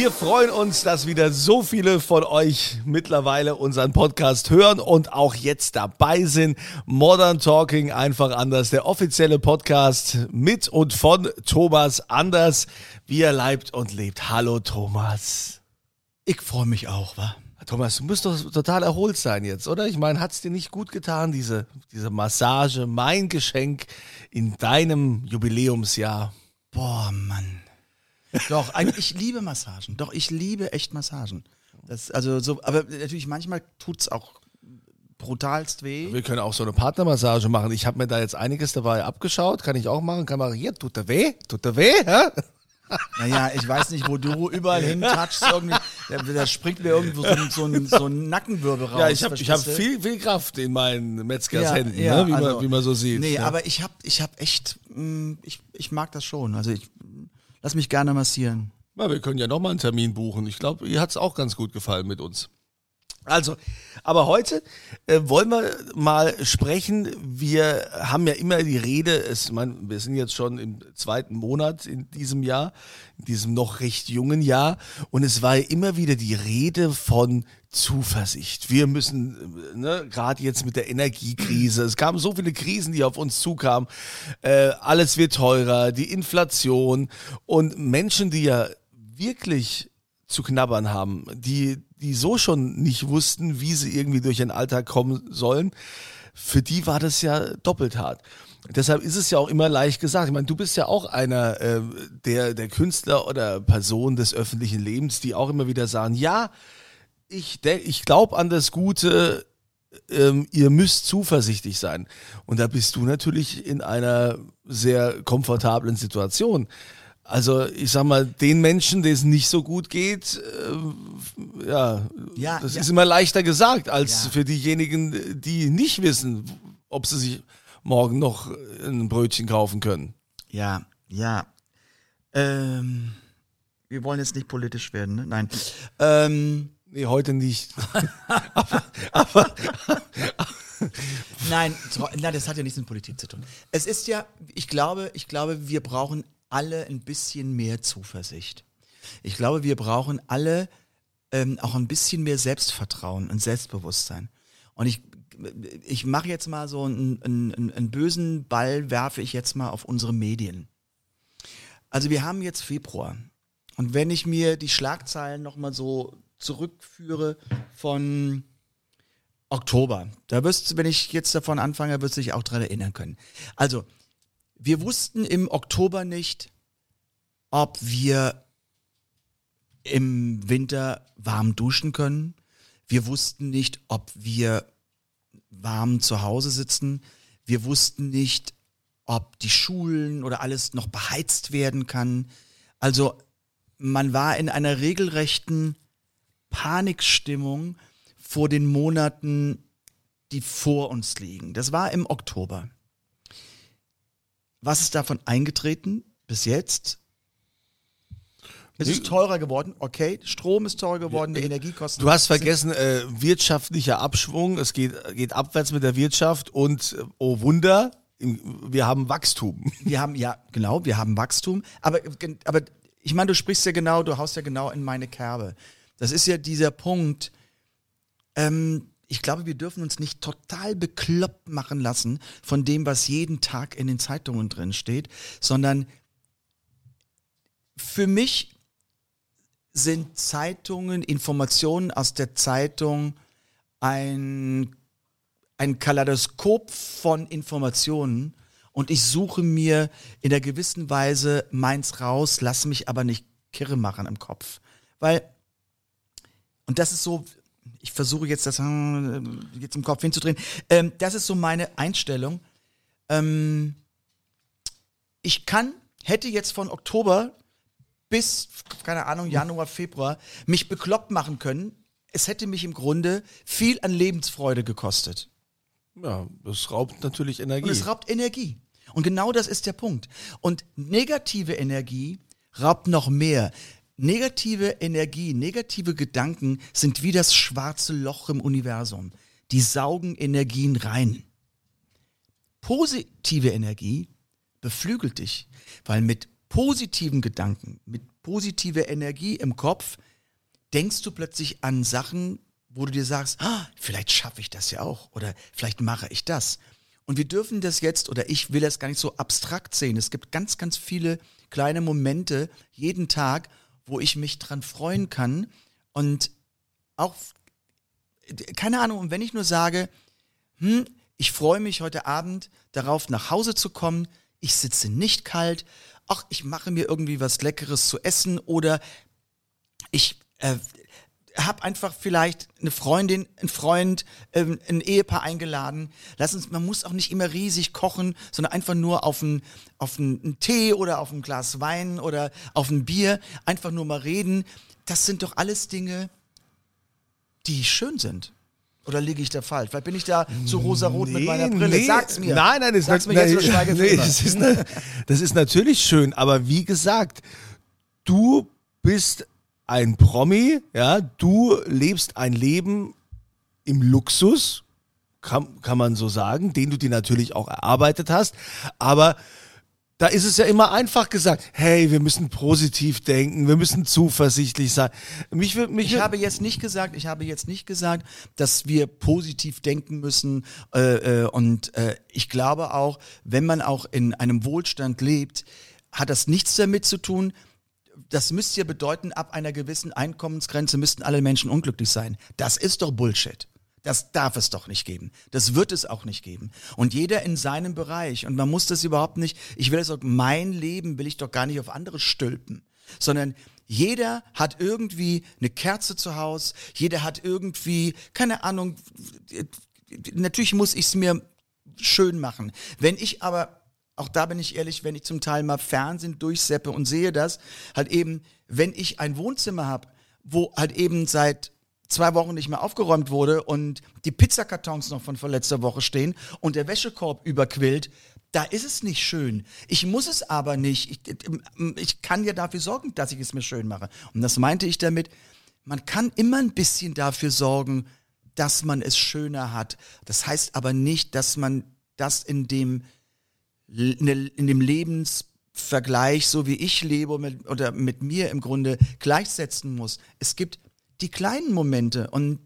Wir freuen uns, dass wieder so viele von euch mittlerweile unseren Podcast hören und auch jetzt dabei sind. Modern Talking einfach anders, der offizielle Podcast mit und von Thomas Anders, wie er leibt und lebt. Hallo Thomas. Ich freue mich auch, wa? Thomas, du musst doch total erholt sein jetzt, oder? Ich meine, hat es dir nicht gut getan, diese, diese Massage, mein Geschenk in deinem Jubiläumsjahr? Boah, Mann. Doch, ich liebe Massagen. Doch, ich liebe echt Massagen. Das, also so, aber natürlich manchmal tut's auch brutalst weh. Wir können auch so eine Partnermassage machen. Ich habe mir da jetzt einiges dabei abgeschaut. Kann ich auch machen? Kann man hier, tut der weh? Tut der weh? Ja? Naja, ich weiß nicht, wo du überall hin touchst. Da, springt mir irgendwo so ein, so ein, so ein Nackenwirbel raus. Ja, ich habe hab viel, viel Kraft in meinen Metzgers Ja, Händen, ja, ne? wie, also- man, wie man so sieht. Nee, ja. aber ich habe ich hab echt, mh, ich, ich mag das schon. Also ich lass mich gerne massieren. Na, wir können ja nochmal einen Termin buchen. Ich glaube, ihr hat es auch ganz gut gefallen mit uns. Also, aber heute äh, wollen wir mal sprechen. Wir haben ja immer die Rede, es, mein, wir sind jetzt schon im zweiten Monat in diesem Jahr, in diesem noch recht jungen Jahr, und es war ja immer wieder die Rede von Zuversicht. Wir müssen, äh, ne, gerade jetzt mit der Energiekrise, es kamen so viele Krisen, die auf uns zukamen. Äh, alles wird teurer, die Inflation und Menschen, die ja wirklich zu knabbern haben, die, die so schon nicht wussten, wie sie irgendwie durch den Alltag kommen sollen, für die war das ja doppelt hart. Deshalb ist es ja auch immer leicht gesagt. Ich meine, du bist ja auch einer äh, der, der Künstler oder Personen des öffentlichen Lebens, die auch immer wieder sagen, ja, ich, ich glaube an das Gute, ähm, ihr müsst zuversichtlich sein. Und da bist du natürlich in einer sehr komfortablen Situation. Also ich sag mal, den Menschen, denen es nicht so gut geht, äh, ja, Ja, das ja. ist immer leichter gesagt, als Ja. für diejenigen, die nicht wissen, ob sie sich morgen noch ein Brötchen kaufen können. Ja, ja. Ähm, wir wollen jetzt nicht politisch werden, ne? Nein. Ähm, Nee, heute nicht. Nein, tro- nein, das hat ja nichts mit Politik zu tun. Es ist ja, ich glaube, ich glaube, wir brauchen alle ein bisschen mehr Zuversicht. Ich glaube, wir brauchen alle ähm, auch ein bisschen mehr Selbstvertrauen und Selbstbewusstsein. Und ich, ich mache jetzt mal so einen, einen, einen bösen Ball, werfe ich jetzt mal auf unsere Medien. Also wir haben jetzt Februar. Und wenn ich mir die Schlagzeilen nochmal so zurückführe von Oktober. Da wirst du, wenn ich jetzt davon anfange, wirst du dich auch dran erinnern können. Also, wir wussten im Oktober nicht, ob wir im Winter warm duschen können. Wir wussten nicht, ob wir warm zu Hause sitzen. Wir wussten nicht, ob die Schulen oder alles noch beheizt werden kann. Also man war in einer regelrechten Panikstimmung vor den Monaten, die vor uns liegen. Das war im Oktober. Was ist davon eingetreten bis jetzt? Es ist teurer geworden, okay. Strom ist teurer geworden, die Energiekosten. Du hast vergessen, äh, wirtschaftlicher Abschwung, es geht, geht abwärts mit der Wirtschaft und, äh, oh Wunder, wir haben Wachstum. Wir haben, ja, genau, wir haben Wachstum. Aber, aber ich meine, du sprichst ja genau, du haust ja genau in meine Kerbe. Das ist ja dieser Punkt. Ähm, ich glaube, wir dürfen uns nicht total bekloppt machen lassen von dem, was jeden Tag in den Zeitungen drin steht, sondern für mich sind Zeitungen, Informationen aus der Zeitung ein, ein Kaleidoskop von Informationen und ich suche mir in der gewissen Weise meins raus, lass mich aber nicht kirre machen im Kopf. Weil, und das ist so, ich versuche jetzt das äh, jetzt im Kopf hinzudrehen, ähm, das ist so meine Einstellung. Ähm, ich kann, hätte jetzt von Oktober bis, keine Ahnung, Januar, Februar mich bekloppt machen können. Es hätte mich im Grunde viel an Lebensfreude gekostet. Ja, das raubt natürlich Energie. Und es raubt Energie. Und genau das ist der Punkt. Und negative Energie raubt noch mehr. Negative Energie, negative Gedanken sind wie das schwarze Loch im Universum. Die saugen Energien rein. Positive Energie beflügelt dich, weil mit positiven Gedanken, mit positiver Energie im Kopf, denkst du plötzlich an Sachen, wo du dir sagst, ah, vielleicht schaffe ich das ja auch oder vielleicht mache ich das. Und wir dürfen das jetzt, oder ich will das gar nicht so abstrakt sehen. Es gibt ganz, ganz viele kleine Momente jeden Tag, wo ich mich dran freuen kann. Und auch, keine Ahnung, wenn ich nur sage, hm, ich freue mich heute Abend darauf, nach Hause zu kommen, ich sitze nicht kalt, ach, ich mache mir irgendwie was Leckeres zu essen oder ich äh, habe einfach vielleicht eine Freundin, einen Freund, ähm, ein Ehepaar eingeladen. Lass uns, man muss auch nicht immer riesig kochen, sondern einfach nur auf einen auf einen Tee oder auf ein Glas Wein oder auf ein Bier einfach nur mal reden. Das sind doch alles Dinge, die schön sind. Oder liege ich da falsch? Vielleicht bin ich da so rosarot mit meiner Brille. nee. Sag's mir. Nein, nein, das, Sag's ist, mir jetzt, für nee, das, ist, na- das ist natürlich schön, aber wie gesagt, du bist ein Promi, ja, du lebst ein Leben im Luxus, kann, kann man so sagen, den du dir natürlich auch erarbeitet hast, aber da ist es ja immer einfach gesagt, hey, wir müssen positiv denken, wir müssen zuversichtlich sein. Mich, mich Ich habe jetzt nicht gesagt, ich habe jetzt nicht gesagt, dass wir positiv denken müssen. Äh, äh, und äh, ich glaube auch, wenn man auch in einem Wohlstand lebt, hat das nichts damit zu tun. Das müsste ja bedeuten, ab einer gewissen Einkommensgrenze müssten alle Menschen unglücklich sein. Das ist doch Bullshit. Das darf es doch nicht geben. Das wird es auch nicht geben. Und jeder in seinem Bereich. Und man muss das überhaupt nicht, ich will das auch, mein Leben will ich doch gar nicht auf andere stülpen. Sondern jeder hat irgendwie eine Kerze zu Hause. Jeder hat irgendwie, keine Ahnung, natürlich muss ich es mir schön machen. Wenn ich aber, auch da bin ich ehrlich, wenn ich zum Teil mal Fernsehen durchseppe und sehe das, halt eben, wenn ich ein Wohnzimmer habe, wo halt eben seit zwei Wochen nicht mehr aufgeräumt wurde und die Pizzakartons noch von vorletzter Woche stehen und der Wäschekorb überquillt, da ist es nicht schön. Ich muss es aber nicht. Ich, ich kann ja dafür sorgen, dass ich es mir schön mache. Und das meinte ich damit, man kann immer ein bisschen dafür sorgen, dass man es schöner hat. Das heißt aber nicht, dass man das in dem, in dem Lebensvergleich, so wie ich lebe mit, oder mit mir im Grunde gleichsetzen muss. Es gibt die kleinen Momente und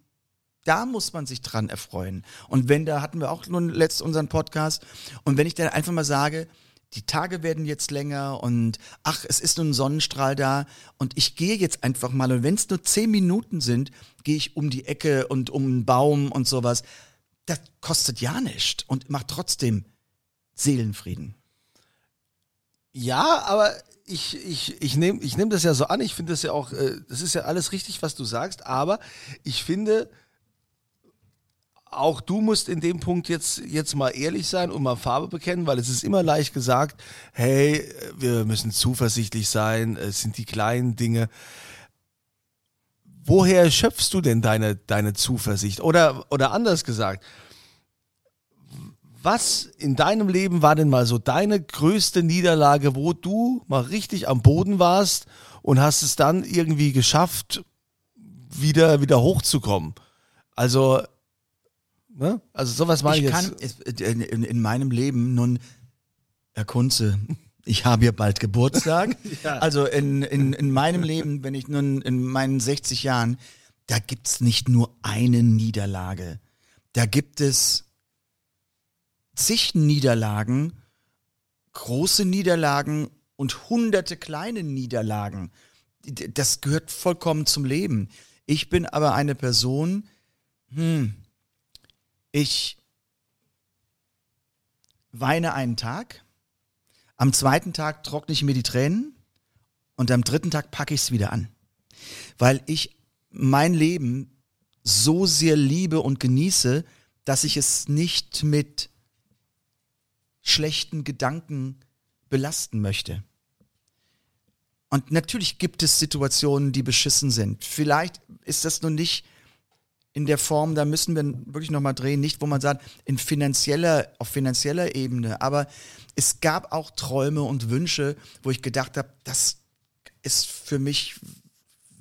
da muss man sich dran erfreuen. Und wenn, da hatten wir auch nun letzt unseren Podcast, und wenn ich dann einfach mal sage, die Tage werden jetzt länger und ach, es ist nur ein Sonnenstrahl da und ich gehe jetzt einfach mal und wenn es nur zehn Minuten sind, gehe ich um die Ecke und um einen Baum und sowas. Das kostet ja nichts und macht trotzdem Seelenfrieden. Ja, aber ich, ich, ich nehme ich nehm das ja so an. Ich finde das ja auch, äh, das ist ja alles richtig, was du sagst, aber ich finde, auch du musst in dem Punkt jetzt, jetzt mal ehrlich sein und mal Farbe bekennen, weil es ist immer leicht gesagt, hey, wir müssen zuversichtlich sein, es sind die kleinen Dinge. Woher schöpfst du denn deine, deine Zuversicht? Oder, oder anders gesagt, was in deinem Leben war denn mal so deine größte Niederlage, wo du mal richtig am Boden warst und hast es dann irgendwie geschafft, wieder, wieder hochzukommen? Also, ne? Also sowas meine ich, ich jetzt. kann es- in, in, in meinem Leben nun, Herr Kunze, ich habe ja bald Geburtstag. Also in, in, in meinem Leben, wenn ich nun in meinen 60 Jahren, da gibt's nicht nur eine Niederlage. Da gibt es zig Niederlagen, große Niederlagen und hunderte kleine Niederlagen. Das gehört vollkommen zum Leben. Ich bin aber eine Person, hm, ich weine einen Tag, am zweiten Tag trockne ich mir die Tränen und am dritten Tag packe ich es wieder an. Weil ich mein Leben so sehr liebe und genieße, dass ich es nicht mit schlechten Gedanken belasten möchte. Und natürlich gibt es Situationen, die beschissen sind. Vielleicht ist das nun nicht in der Form, da müssen wir wirklich nochmal drehen, nicht wo man sagt, in finanzieller, auf finanzieller Ebene, aber es gab auch Träume und Wünsche, wo ich gedacht habe, das ist für mich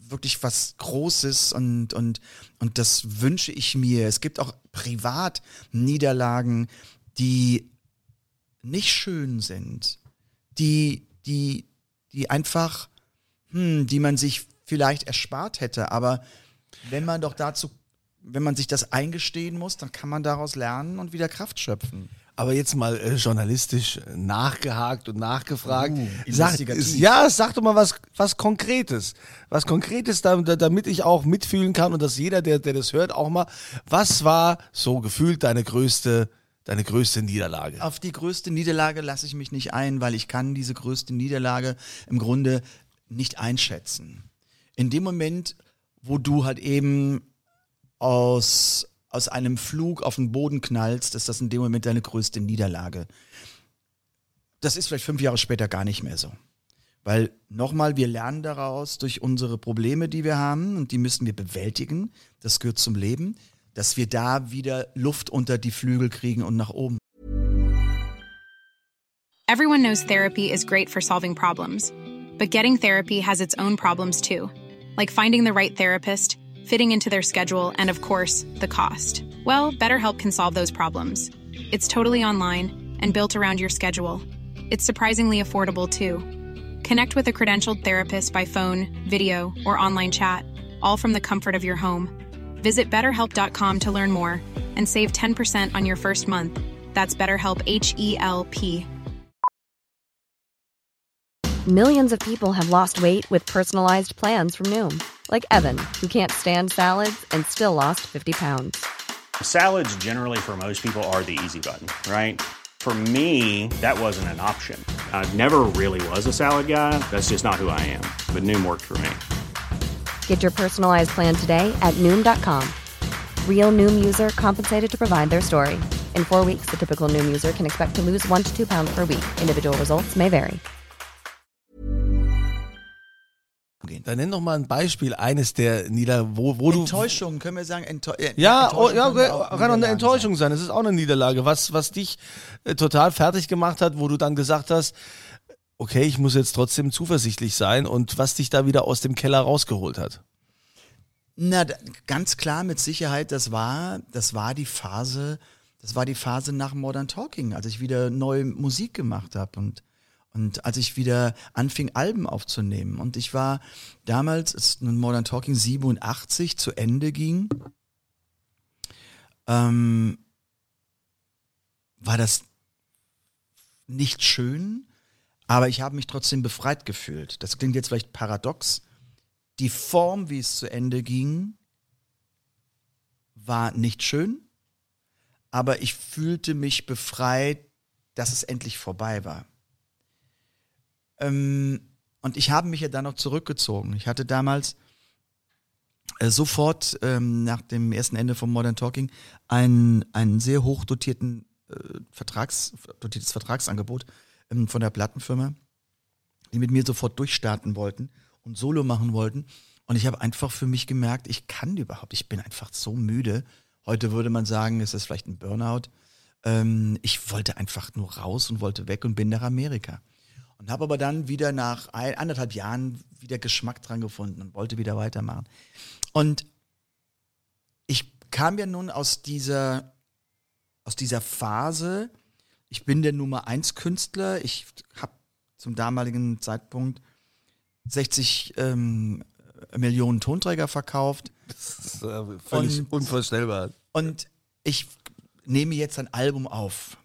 wirklich was Großes und, und, und das wünsche ich mir. Es gibt auch privat Niederlagen, die nicht schön sind, die, die, die einfach, hm, die man sich vielleicht erspart hätte, aber wenn man doch dazu, wenn man sich das eingestehen muss, dann kann man daraus lernen und wieder Kraft schöpfen. Aber jetzt mal äh, journalistisch nachgehakt und nachgefragt. Uh, sag, ja, sag doch mal was, was Konkretes. Was Konkretes, da- da- damit ich auch mitfühlen kann und dass jeder, der, der das hört, auch mal, was war so gefühlt deine größte, deine größte Niederlage? Auf die größte Niederlage lasse ich mich nicht ein, weil ich kann diese größte Niederlage im Grunde nicht einschätzen. In dem Moment, wo du halt eben aus, aus einem Flug auf den Boden knallst, ist das in dem Moment deine größte Niederlage. Das ist vielleicht fünf Jahre später gar nicht mehr so. Weil nochmal, wir lernen daraus durch unsere Probleme, die wir haben, und die müssen wir bewältigen. Das gehört zum Leben, dass wir da wieder Luft unter die Flügel kriegen und nach oben. Everyone knows therapy is great for solving problems, but getting therapy has its own problems too, like finding the right therapist, fitting into their schedule, and of course, the cost. Well, BetterHelp can solve those problems. It's totally online and built around your schedule. It's surprisingly affordable too. Connect with a credentialed therapist by phone, video, or online chat, all from the comfort of your home. Visit betterhelp.com to learn more and save 10% on your first month. That's BetterHelp H E L P. Millions of people have lost weight with personalized plans from Noom, like Evan, who can't stand salads and still lost 50 pounds. Salads, generally, for most people, are the easy button, right? For me, that wasn't an option. I never really was a salad guy. That's just not who I am. But Noom worked for me. Get your personalized plan today at Noom.com. Real Noom user compensated to provide their story. In four weeks, the typical Noom user can expect to lose one to two pounds per week. Individual results may vary. Dann nenn doch mal ein Beispiel eines der Nieder, wo, wo du. Enttäuschung, können wir sagen, Enttäu äh, Ja, Enttäuschung oh, ja okay, kann auch eine Enttäuschung sein. Es ist auch eine Niederlage, was, was dich äh, total fertig gemacht hat, wo du dann gesagt hast, okay, ich muss jetzt trotzdem zuversichtlich sein und was dich da wieder aus dem Keller rausgeholt hat. Na, ganz klar mit Sicherheit, das war, das war die Phase, das war die Phase nach Modern Talking, als ich wieder neue Musik gemacht habe und und als ich wieder anfing, Alben aufzunehmen. Und ich war damals, als Modern Talking 87 zu Ende ging, ähm, war das nicht schön, aber ich habe mich trotzdem befreit gefühlt. Das klingt jetzt vielleicht paradox. Die Form, wie es zu Ende ging, war nicht schön, aber ich fühlte mich befreit, dass es endlich vorbei war. Ähm, und ich habe mich ja dann noch zurückgezogen. Ich hatte damals äh, sofort ähm, nach dem ersten Ende von Modern Talking einen, einen sehr hoch dotierten äh, Vertrags, dotiertes Vertragsangebot ähm, von der Plattenfirma, die mit mir sofort durchstarten wollten und Solo machen wollten. Und ich habe einfach für mich gemerkt, ich kann überhaupt, ich bin einfach so müde. Heute würde man sagen, es ist vielleicht ein Burnout. Ähm, ich wollte einfach nur raus und wollte weg und bin nach Amerika. Und habe aber dann wieder nach ein, anderthalb Jahren wieder Geschmack dran gefunden und wollte wieder weitermachen. Und ich kam ja nun aus dieser, aus dieser Phase, ich bin der Nummer eins Künstler, ich habe zum damaligen Zeitpunkt 60 ähm, Millionen Tonträger verkauft Das ist äh, völlig Und- unvorstellbar. und ich nehme jetzt ein Album auf.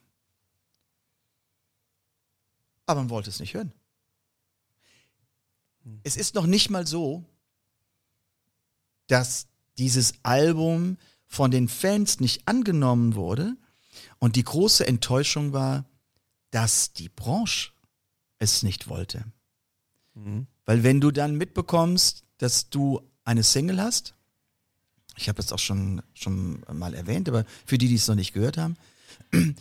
Aber man wollte es nicht hören. Es ist noch nicht mal so, dass dieses Album von den Fans nicht angenommen wurde. Und die große Enttäuschung war, dass die Branche es nicht wollte. Weil wenn du dann mitbekommst, dass du eine Single hast, ich habe das auch schon, schon mal erwähnt, aber für die, die es noch nicht gehört haben,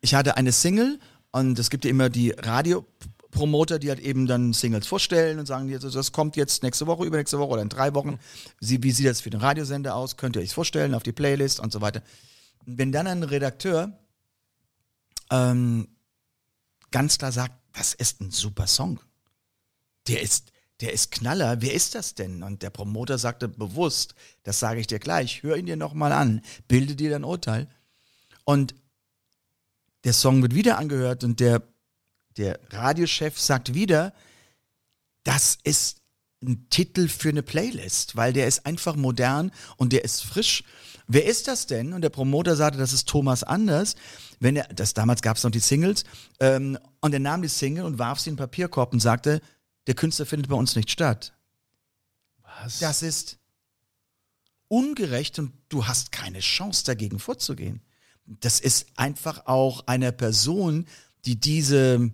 ich hatte eine Single und es gibt ja immer die Radiopromoter, die halt eben dann Singles vorstellen und sagen, also das kommt jetzt nächste Woche, übernächste Woche oder in drei Wochen. Wie sieht das für den Radiosender aus? Könnt ihr euch vorstellen auf die Playlist und so weiter. Wenn dann ein Redakteur ähm, ganz klar sagt, das ist ein super Song. Der ist, der ist Knaller. Wer ist das denn? Und der Promoter sagte bewusst, das sage ich dir gleich, hör ihn dir nochmal an, bilde dir dein Urteil. Und der Song wird wieder angehört und der, der Radiochef sagt wieder, das ist ein Titel für eine Playlist, weil der ist einfach modern und der ist frisch. Wer ist das denn? Und der Promoter sagte, das ist Thomas Anders. Wenn er, das damals gab es noch die Singles, ähm, und er nahm die Single und warf sie in den Papierkorb und sagte, der Künstler findet bei uns nicht statt. Was? Das ist ungerecht und du hast keine Chance dagegen vorzugehen. Das ist einfach auch einer Person, die diese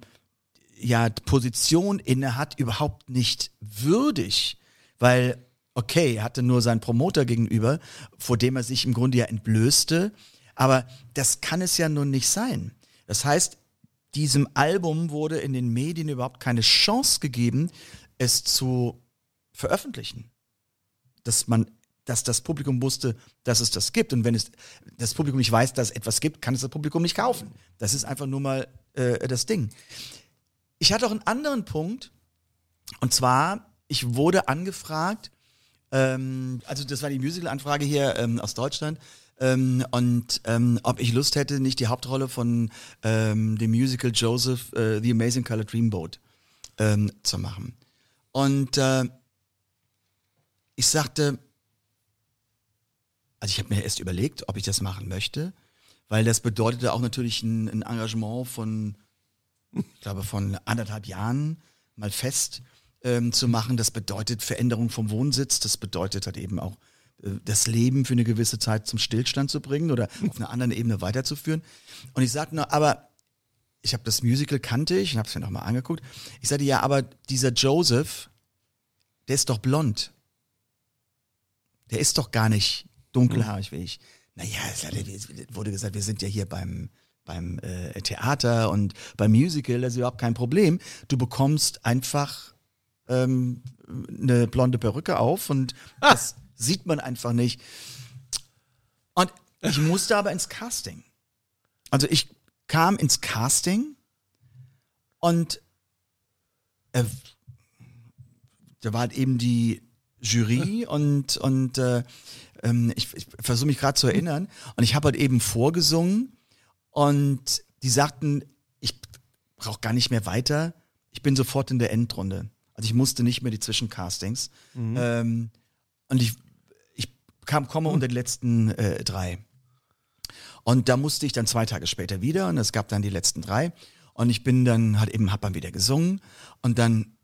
ja, Position inne hat, überhaupt nicht würdig, weil okay, er hatte nur seinen Promoter gegenüber, vor dem er sich im Grunde ja entblößte, aber das kann es ja nun nicht sein. Das heißt, diesem Album wurde in den Medien überhaupt keine Chance gegeben, es zu veröffentlichen. Dass man, dass das Publikum wusste, dass es das gibt. Und wenn es das Publikum nicht weiß, dass es etwas gibt, kann es das Publikum nicht kaufen. Das ist einfach nur mal äh, das Ding. Ich hatte auch einen anderen Punkt. Und zwar, ich wurde angefragt, ähm, also das war die Musical-Anfrage hier ähm, aus Deutschland, ähm, und ähm, ob ich Lust hätte, nicht die Hauptrolle von ähm, dem Musical Joseph, äh, The Amazing Color Dreamboat ähm, zu machen. Und äh, ich sagte, also ich habe mir erst überlegt, ob ich das machen möchte, weil das bedeutete auch natürlich ein, ein Engagement von, ich glaube, von anderthalb Jahren mal fest ähm, zu machen. Das bedeutet Veränderung vom Wohnsitz, das bedeutet halt eben auch äh, das Leben für eine gewisse Zeit zum Stillstand zu bringen oder auf einer anderen Ebene weiterzuführen. Und ich sagte nur, aber ich habe das Musical kannte ich und habe es mir nochmal angeguckt. Ich sagte, ja, aber dieser Joseph, der ist doch blond. Der ist doch gar nicht dunkelhaarig wie ich. Naja, es wurde gesagt, wir sind ja hier beim, beim äh, Theater und beim Musical, das ist überhaupt kein Problem. Du bekommst einfach ähm, eine blonde Perücke auf und das sieht man einfach nicht. Und ich musste aber ins Casting. Also ich kam ins Casting und äh, da war halt eben die Jury und, und äh, ähm, ich, ich versuche mich gerade zu erinnern und ich habe halt eben vorgesungen und die sagten, ich brauche gar nicht mehr weiter, ich bin sofort in der Endrunde. Also ich musste nicht mehr die Zwischencastings. Ähm, und ich, ich kam, komme unter die letzten äh, drei. Und da musste ich dann zwei Tage später wieder und es gab dann die letzten drei. Und ich bin dann halt eben, hab dann wieder gesungen und dann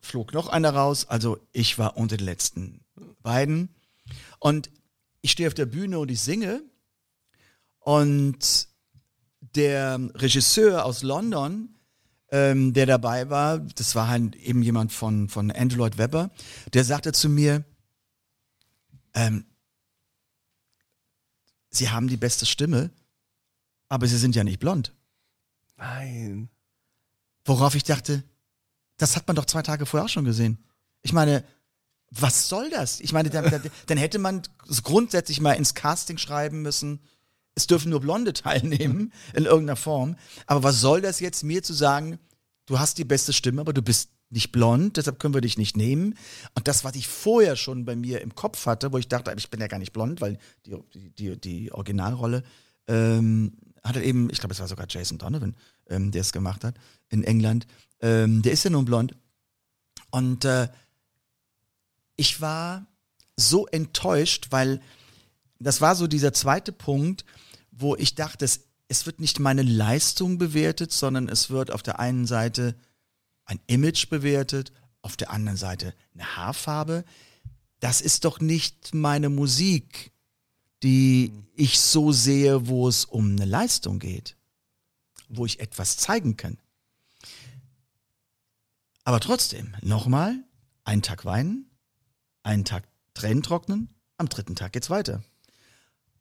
flog noch einer raus. Also ich war unter den letzten beiden. Und ich stehe auf der Bühne und ich singe. Und der Regisseur aus London, ähm, der dabei war, das war halt eben jemand von, von Andrew Lloyd Webber, der sagte zu mir, ähm, Sie haben die beste Stimme, aber Sie sind ja nicht blond. Nein. Worauf ich dachte, das hat man doch zwei Tage vorher auch schon gesehen. Ich meine, was soll das? Ich meine, dann, dann, dann hätte man grundsätzlich mal ins Casting schreiben müssen, es dürfen nur Blonde teilnehmen in irgendeiner Form. Aber was soll das jetzt mir zu sagen, du hast die beste Stimme, aber du bist nicht blond, deshalb können wir dich nicht nehmen. Und das, was ich vorher schon bei mir im Kopf hatte, wo ich dachte, ich bin ja gar nicht blond, weil die, die, die, Originalrolle ähm, hatte eben, ich glaube, es war sogar Jason Donovan, ähm, der es gemacht hat in England. Ähm, der ist ja nun blond. Und äh, ich war so enttäuscht, weil das war so dieser zweite Punkt, wo ich dachte, es, es wird nicht meine Leistung bewertet, sondern es wird auf der einen Seite ein Image bewertet, auf der anderen Seite eine Haarfarbe. Das ist doch nicht meine Musik, die ich so sehe, wo es um eine Leistung geht. wo ich etwas zeigen kann. Aber trotzdem, nochmal, einen Tag weinen, einen Tag Tränen trocknen, am dritten Tag geht's weiter.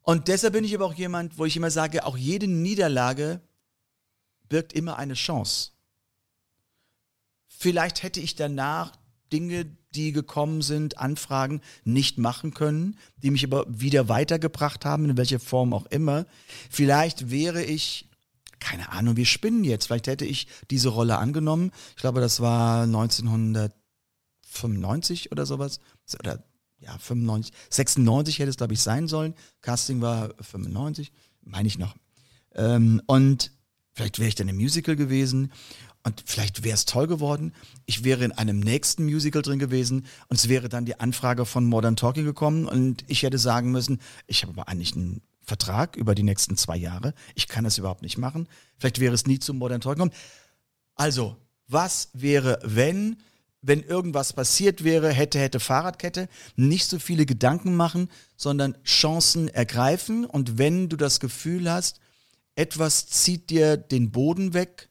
Und deshalb bin ich aber auch jemand, wo ich immer sage, auch jede Niederlage birgt immer eine Chance. Vielleicht hätte ich danach Dinge, die gekommen sind, Anfragen nicht machen können, die mich aber wieder weitergebracht haben, in welcher Form auch immer. Vielleicht wäre ich, keine Ahnung, wir spinnen jetzt, vielleicht hätte ich diese Rolle angenommen. Ich glaube, das war 1995 oder sowas. Oder ja, 95, 96 hätte es, glaube ich, sein sollen. Casting war 95, meine ich noch. Ähm, und vielleicht wäre ich dann im Musical gewesen und vielleicht wäre es toll geworden. Ich wäre in einem nächsten Musical drin gewesen und es wäre dann die Anfrage von Modern Talking gekommen und ich hätte sagen müssen, ich habe aber eigentlich einen Vertrag über die nächsten zwei Jahre. Ich kann das überhaupt nicht machen. Vielleicht wäre es nie zum Modern Talking gekommen. Also, was wäre, wenn, wenn irgendwas passiert wäre, hätte, hätte Fahrradkette, nicht so viele Gedanken machen, sondern Chancen ergreifen und wenn du das Gefühl hast, etwas zieht dir den Boden weg,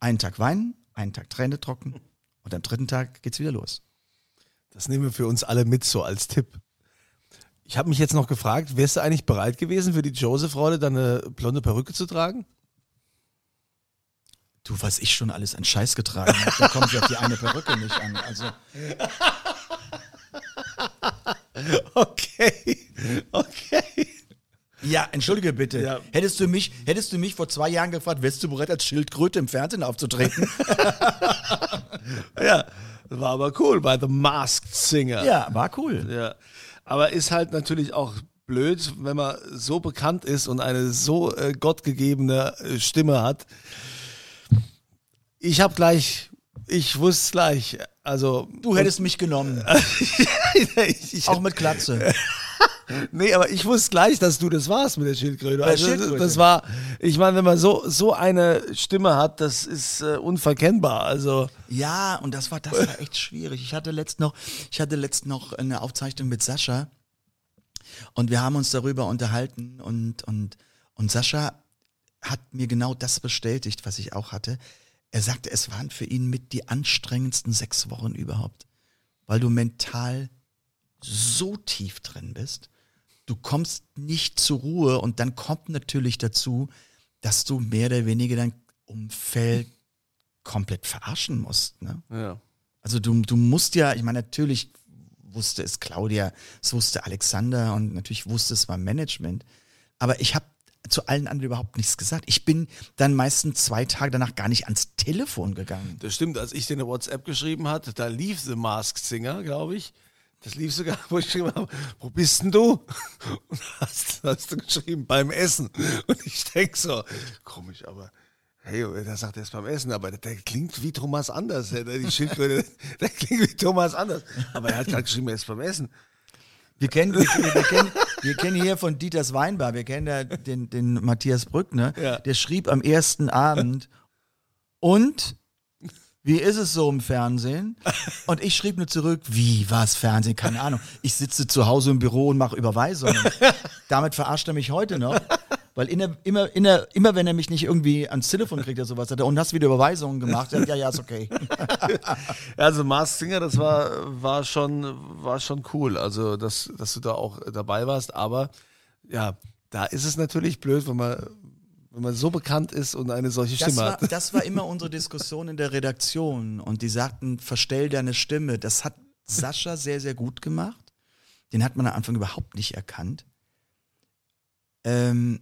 einen Tag weinen, einen Tag Träne trocken und am dritten Tag geht's wieder los. Das nehmen wir für uns alle mit so als Tipp. Ich habe mich jetzt noch gefragt, wärst du eigentlich bereit gewesen, für die Joseph-Rolle deine blonde Perücke zu tragen? Du, was ich schon alles an Scheiß getragen habe, da kommt ja die eine Perücke nicht an. Also, Okay, okay. ja, entschuldige bitte. Ja. Hättest du mich, hättest du mich vor zwei Jahren gefragt, wärst du bereit, als Schildkröte im Fernsehen aufzutreten? Ja, war aber cool bei The Masked Singer. ja, war cool. Ja. Aber ist halt natürlich auch blöd, wenn man so bekannt ist und eine so äh, gottgegebene äh, Stimme hat. Ich habe gleich, ich wusste gleich, also Du hättest mich genommen, ich, ich, auch mit Glatze. nee, aber ich wusste gleich, dass du das warst mit der Schildkröte. Also, Schildkröte. Das war, ich meine, wenn man so so eine Stimme hat, das ist äh, unverkennbar. Also Ja, und das war, das war echt schwierig. Ich hatte letzt noch, ich hatte letzt noch eine Aufzeichnung mit Sascha und wir haben uns darüber unterhalten und, und, und Sascha hat mir genau das bestätigt, was ich auch hatte. Er sagte, es waren für ihn mit die anstrengendsten sechs Wochen überhaupt, weil du mental so tief drin bist. Du kommst nicht zur Ruhe und dann kommt natürlich dazu, dass du mehr oder weniger dein Umfeld komplett verarschen musst. Ne? ja. Also du, du musst ja, ich meine, natürlich wusste es Claudia, es wusste Alexander und natürlich wusste es mein Management. Aber ich habe zu allen anderen überhaupt nichts gesagt. Ich bin dann meistens zwei Tage danach gar nicht ans Telefon gegangen. Das stimmt, als ich dir eine WhatsApp geschrieben hatte, da lief The Masked Singer, glaube ich. Das lief sogar, wo ich geschrieben habe, wo bist denn du? Und hast, hast du geschrieben, beim Essen. Und ich denke so, komisch, aber hey, da sagt er es beim Essen, aber der, klingt wie Thomas Anders. Der, die der klingt wie Thomas Anders. Aber er hat gerade geschrieben, er ist beim Essen. Wir kennen, wir, wir, kennen, wir kennen hier von Dieters Weinbar, wir kennen da den, den Matthias Brückner, Ja. der schrieb am ersten Abend, und wie ist es so im Fernsehen? Und ich schrieb nur zurück, wie, was, Fernsehen, keine Ahnung. Ich sitze zu Hause im Büro und mache Überweisungen. Damit verarscht er mich heute noch. Weil inner, immer, inner, immer wenn er mich nicht irgendwie ans Telefon kriegt oder sowas, sagt er, und hast wieder Überweisungen gemacht? Ja, ja, ist okay. Also Mars Singer, das war, war, schon, war schon cool, also dass, dass du da auch dabei warst, aber ja, da ist es natürlich blöd, wenn man, wenn man so bekannt ist und eine solche Das Stimme war, hat. das war immer unsere Diskussion in der Redaktion. Und die sagten, verstell deine Stimme. Das hat Sascha sehr, sehr gut gemacht. Den hat man am Anfang überhaupt nicht erkannt. Ähm,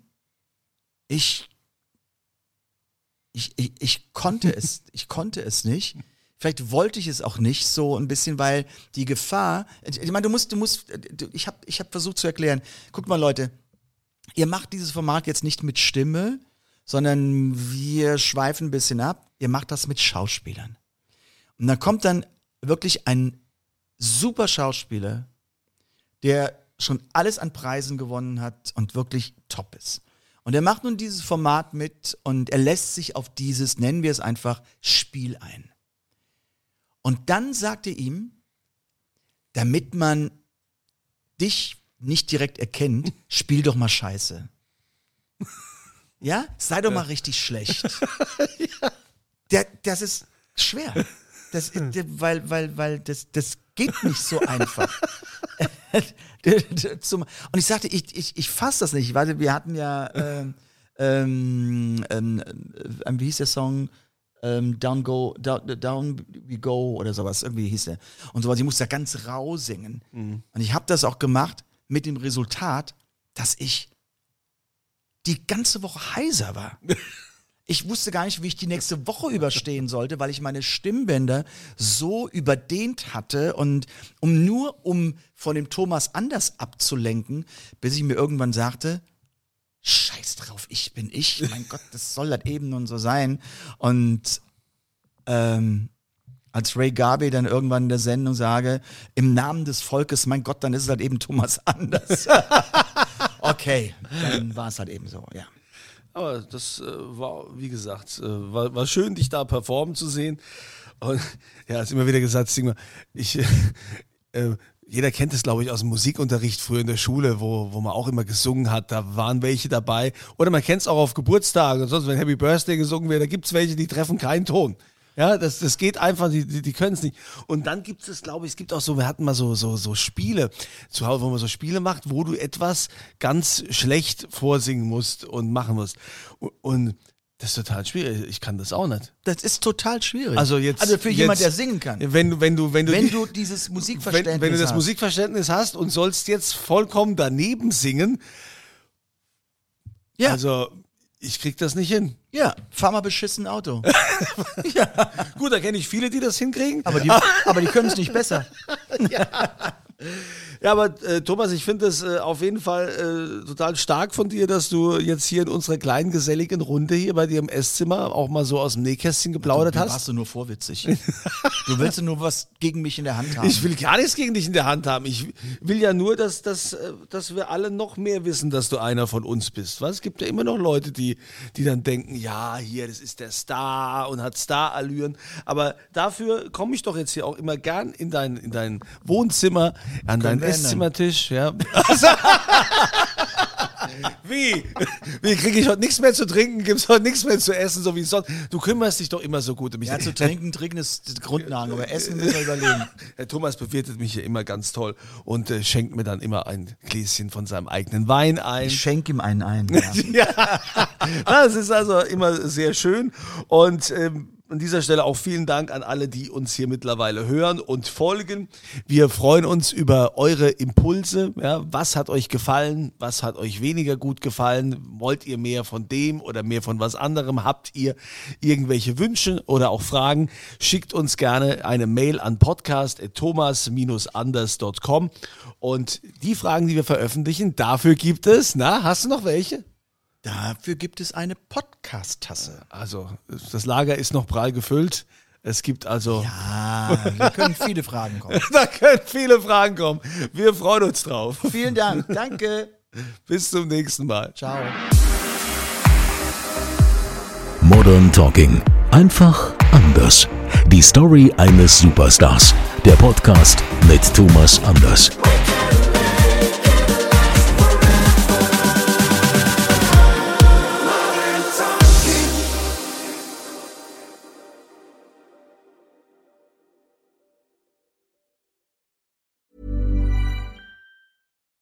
ich, ich, ich, ich konnte es, ich konnte es nicht. Vielleicht wollte ich es auch nicht so ein bisschen, weil die Gefahr, ich meine, du musst, du musst, ich habe ich hab versucht zu erklären, guckt mal Leute, ihr macht dieses Format jetzt nicht mit Stimme, sondern wir schweifen ein bisschen ab. Ihr macht das mit Schauspielern. Und dann kommt dann wirklich ein super Schauspieler, der schon alles an Preisen gewonnen hat und wirklich top ist. Und er macht nun dieses Format mit und er lässt sich auf dieses, nennen wir es einfach, Spiel ein. Und dann sagt er ihm, damit man dich nicht direkt erkennt, spiel doch mal Scheiße. Ja, sei doch mal richtig schlecht. Der, das ist schwer. Das, der- weil, weil, weil das, das geht nicht so einfach. Und ich sagte, ich, ich, ich fasse das nicht. Warte, wir hatten ja, ähm, ähm, ähm, ähm, wie hieß der Song? Ähm, down go, down, down we go oder sowas, irgendwie hieß der. Und sowas, ich musste da ganz rau singen. Und ich habe das auch gemacht mit dem Resultat, dass ich die ganze Woche heiser war. Ich wusste gar nicht, wie ich die nächste Woche überstehen sollte, weil ich meine Stimmbänder so überdehnt hatte und um nur um von dem Thomas anders abzulenken, bis ich mir irgendwann sagte, Scheiß drauf, ich bin ich. Mein Gott, das soll das eben nun so sein. Und ähm, als Ray Garvey dann irgendwann in der Sendung sage, im Namen des Volkes, mein Gott, dann ist es halt eben Thomas Anders. okay, dann war es halt eben so, ja. Aber das äh, war, wie gesagt, äh, war, war schön, dich da performen zu sehen. Und ja, hast immer wieder gesagt, Sigmar, ich, äh, äh, jeder kennt es, glaube ich, aus dem Musikunterricht früher in der Schule, wo, wo man auch immer gesungen hat. Da waren welche dabei. Oder man kennt es auch auf Geburtstagen und sonst, wenn Happy Birthday gesungen wird, da gibt es welche, die treffen keinen Ton. Ja, das, das geht einfach, die, die, die können es nicht. Und dann gibt es, glaube ich, es gibt auch so, wir hatten mal so, so, so Spiele zu Hause, wo man so Spiele macht, wo du etwas ganz schlecht vorsingen musst und machen musst. Und, und das ist total schwierig. Ich kann das auch nicht. Das ist total schwierig. Also jetzt, also für jetzt, jemand, der singen kann. Wenn du, wenn du, wenn du, Wenn du dieses Musikverständnis wenn, wenn du das hast. Musikverständnis hast und sollst jetzt vollkommen daneben singen, ja, also ich krieg das nicht hin. ja, fahr mal beschissen Auto. Gut, da kenne ich viele, die das hinkriegen. Aber die, aber die können es nicht besser. Ja, aber äh, Thomas, ich finde es äh, auf jeden Fall äh, total stark von dir, dass du jetzt hier in unserer kleinen geselligen Runde hier bei dir im Esszimmer auch mal so aus dem Nähkästchen geplaudert Du hast. warst du nur vorwitzig. Du willst ja nur was gegen mich in der Hand haben. Ich will gar nichts gegen dich in der Hand haben. Ich will ja nur, dass, dass, äh, dass wir alle noch mehr wissen, dass du einer von uns bist. Was? Es gibt ja immer noch Leute, die, die dann denken, ja, hier, das ist der Star und hat Starallüren. Aber dafür komme ich doch jetzt hier auch immer gern in dein, in dein Wohnzimmer, an deinen. Esszimmertisch. Ja. Wie? Wie kriege ich heute nichts mehr zu trinken? Gibt es heute nichts mehr zu essen, so wie sonst? Du kümmerst dich doch immer so gut um mich. ja, zu trinken, trinken ist die Grundlage, aber Essen müssen wir überlegen. Herr Thomas bewirtet mich hier immer ganz toll und äh, schenkt mir dann immer ein Gläschen von seinem eigenen Wein ein. Ich schenke ihm einen ein. Ja. ja, das ist also immer sehr schön. Und ähm, an dieser Stelle auch vielen Dank an alle, die uns hier mittlerweile hören und folgen. Wir freuen uns über eure Impulse. Ja, was hat euch gefallen? Was hat euch weniger gut gefallen? Wollt ihr mehr von dem oder mehr von was anderem? Habt ihr irgendwelche Wünsche oder auch Fragen? Schickt uns gerne eine Mail an podcast.thomas-anders.com und die Fragen, die wir veröffentlichen, dafür gibt es, na, hast du noch welche? Dafür gibt es eine Podcast-Tasse. Also, das Lager ist noch prall gefüllt. Es gibt also, Ah, da können viele Fragen kommen. da können viele Fragen kommen. Wir freuen uns drauf. Vielen Dank. Danke. Bis zum nächsten Mal. Ciao. Modern Talking. Einfach anders. Die Story eines Superstars. Der Podcast mit Thomas Anders.